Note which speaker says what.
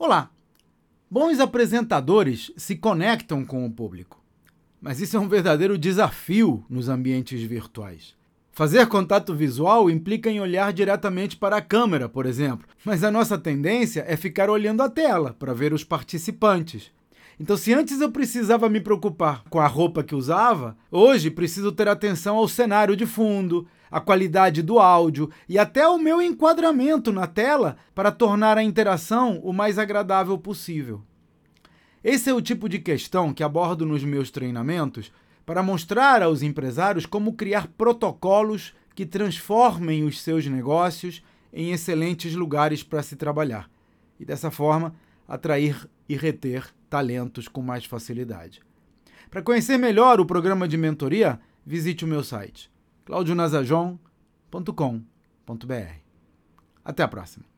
Speaker 1: Olá! Bons apresentadores se conectam com o público, mas isso é um verdadeiro desafio nos ambientes virtuais. Fazer contato visual implica em olhar diretamente para a câmera, por exemplo, mas a nossa tendência é ficar olhando a tela para ver os participantes. Então, se antes eu precisava me preocupar com a roupa que usava, hoje preciso ter atenção ao cenário de fundo, à qualidade do áudio e até ao meu enquadramento na tela para tornar a interação o mais agradável possível. Esse é o tipo de questão que abordo nos meus treinamentos para mostrar aos empresários como criar protocolos que transformem os seus negócios em excelentes lugares para se trabalhar e, dessa forma, atrair e reter talentos com mais facilidade. Para conhecer melhor o programa de mentoria, visite o meu site claudionazajon.com.br. Até a próxima!